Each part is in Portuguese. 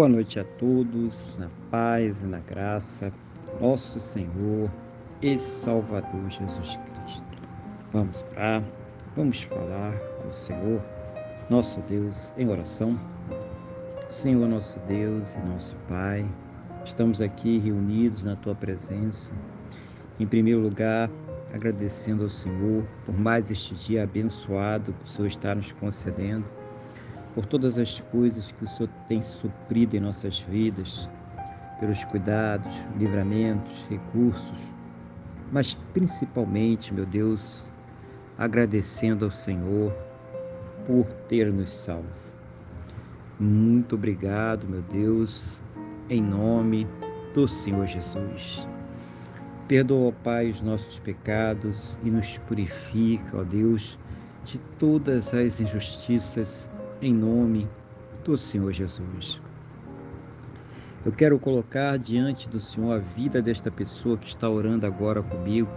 Boa noite a todos, na paz e na graça, nosso Senhor e Salvador Jesus Cristo. Vamos orar, vamos falar com o Senhor, nosso Deus, em oração. Senhor, nosso Deus e nosso Pai, estamos aqui reunidos na Tua presença. Em primeiro lugar, agradecendo ao Senhor por mais este dia abençoado que o Senhor está nos concedendo por todas as coisas que o Senhor tem suprido em nossas vidas, pelos cuidados, livramentos, recursos, mas principalmente, meu Deus, agradecendo ao Senhor por ter nos salvo. Muito obrigado, meu Deus, em nome do Senhor Jesus. Perdoa, Pai, os nossos pecados e nos purifica, ó Deus, de todas as injustiças em nome do Senhor Jesus. Eu quero colocar diante do Senhor a vida desta pessoa que está orando agora comigo,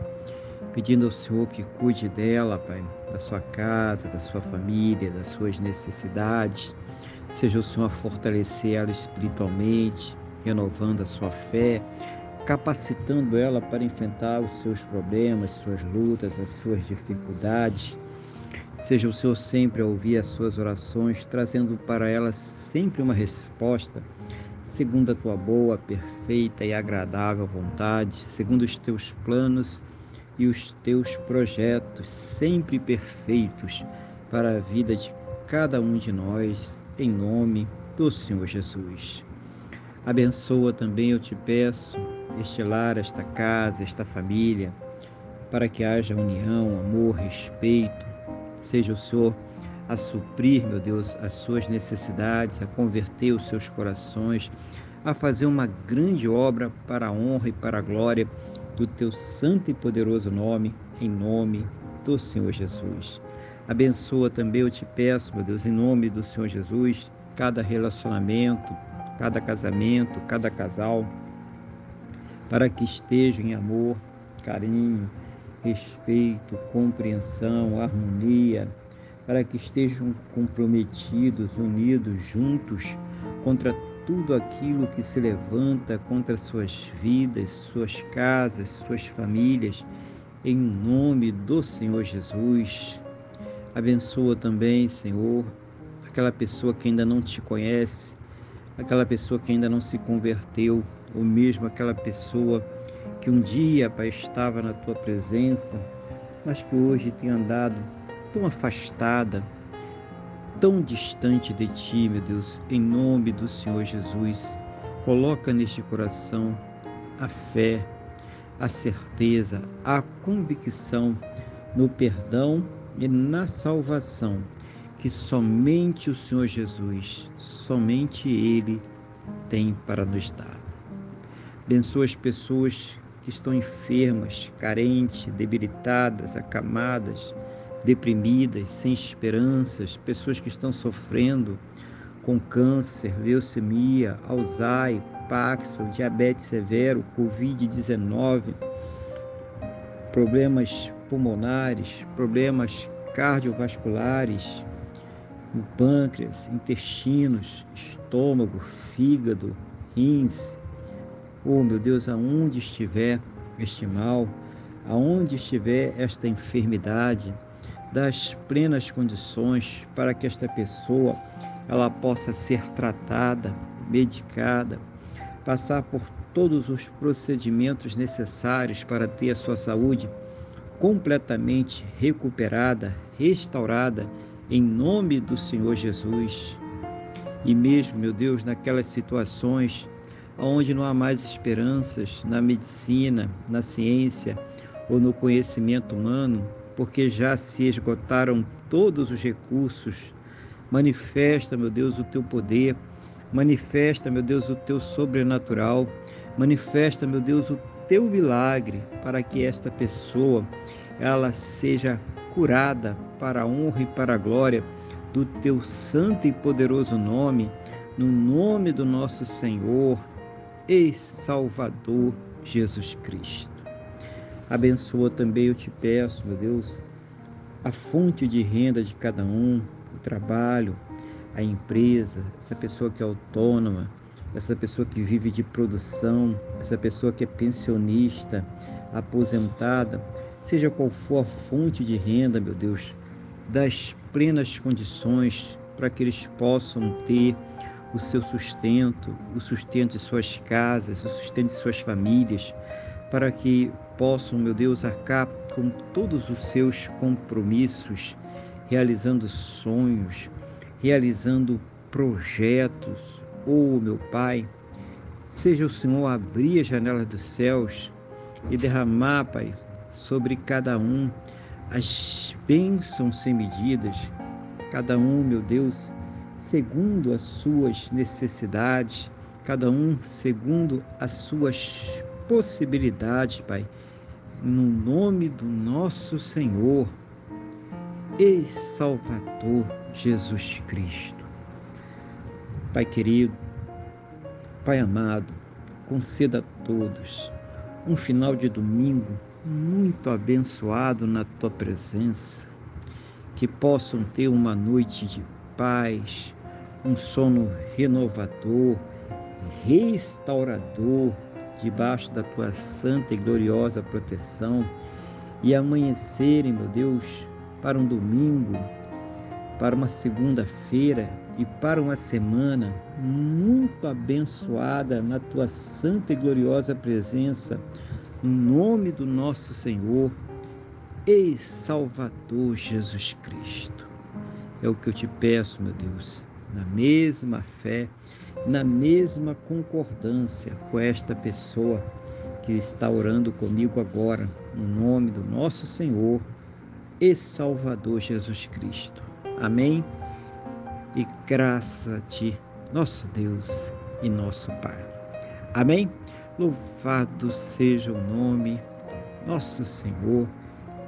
pedindo ao Senhor que cuide dela, Pai, da sua casa, da sua família, das suas necessidades. Seja o Senhor a fortalecer ela espiritualmente, renovando a sua fé, capacitando ela para enfrentar os seus problemas, suas lutas, as suas dificuldades Seja o Senhor sempre a ouvir as suas orações, trazendo para elas sempre uma resposta, segundo a tua boa, perfeita e agradável vontade, segundo os teus planos e os teus projetos, sempre perfeitos para a vida de cada um de nós, em nome do Senhor Jesus. Abençoa também, eu te peço, este lar, esta casa, esta família, para que haja união, amor, respeito, Seja o Senhor a suprir, meu Deus, as suas necessidades, a converter os seus corações, a fazer uma grande obra para a honra e para a glória do teu santo e poderoso nome, em nome do Senhor Jesus. Abençoa também, eu te peço, meu Deus, em nome do Senhor Jesus, cada relacionamento, cada casamento, cada casal, para que estejam em amor, carinho, respeito, compreensão, harmonia, para que estejam comprometidos, unidos, juntos contra tudo aquilo que se levanta contra suas vidas, suas casas, suas famílias, em nome do Senhor Jesus. Abençoa também, Senhor, aquela pessoa que ainda não te conhece, aquela pessoa que ainda não se converteu, ou mesmo aquela pessoa que um dia, Pai, estava na tua presença, mas que hoje tem andado tão afastada, tão distante de ti, meu Deus, em nome do Senhor Jesus. Coloca neste coração a fé, a certeza, a convicção no perdão e na salvação que somente o Senhor Jesus, somente Ele tem para nos dar. Abençoa as pessoas que estão enfermas, carentes, debilitadas, acamadas, deprimidas, sem esperanças, pessoas que estão sofrendo com câncer, leucemia, Alzheimer, Parkinson, diabetes severo, Covid-19, problemas pulmonares, problemas cardiovasculares, pâncreas, intestinos, estômago, fígado, rins, Oh, meu Deus, aonde estiver este mal, aonde estiver esta enfermidade, das plenas condições para que esta pessoa ela possa ser tratada, medicada, passar por todos os procedimentos necessários para ter a sua saúde completamente recuperada, restaurada, em nome do Senhor Jesus. E mesmo, meu Deus, naquelas situações onde não há mais esperanças na medicina, na ciência ou no conhecimento humano, porque já se esgotaram todos os recursos. Manifesta, meu Deus, o teu poder, manifesta, meu Deus, o teu sobrenatural, manifesta, meu Deus, o teu milagre para que esta pessoa ela seja curada para a honra e para a glória do teu santo e poderoso nome, no nome do nosso Senhor e Salvador Jesus Cristo. Abençoa também, eu te peço, meu Deus, a fonte de renda de cada um, o trabalho, a empresa, essa pessoa que é autônoma, essa pessoa que vive de produção, essa pessoa que é pensionista, aposentada, seja qual for a fonte de renda, meu Deus, das plenas condições para que eles possam ter o seu sustento, o sustento de suas casas, o sustento de suas famílias, para que possam, meu Deus, arcar com todos os seus compromissos, realizando sonhos, realizando projetos. Oh, meu Pai, seja o Senhor abrir as janelas dos céus e derramar, Pai, sobre cada um as bênçãos sem medidas, cada um, meu Deus, segundo as suas necessidades, cada um segundo as suas possibilidades, Pai, no nome do nosso Senhor e Salvador Jesus Cristo. Pai querido, Pai amado, conceda a todos um final de domingo muito abençoado na tua presença, que possam ter uma noite de paz, um sono renovador, restaurador, debaixo da tua santa e gloriosa proteção, e amanhecerem, meu Deus, para um domingo, para uma segunda-feira e para uma semana muito abençoada na tua santa e gloriosa presença, no nome do nosso Senhor e Salvador Jesus Cristo. É o que eu te peço, meu Deus, na mesma fé, na mesma concordância com esta pessoa que está orando comigo agora, no nome do nosso Senhor e Salvador Jesus Cristo. Amém? E graças a Ti, nosso Deus e nosso Pai. Amém? Louvado seja o nome, nosso Senhor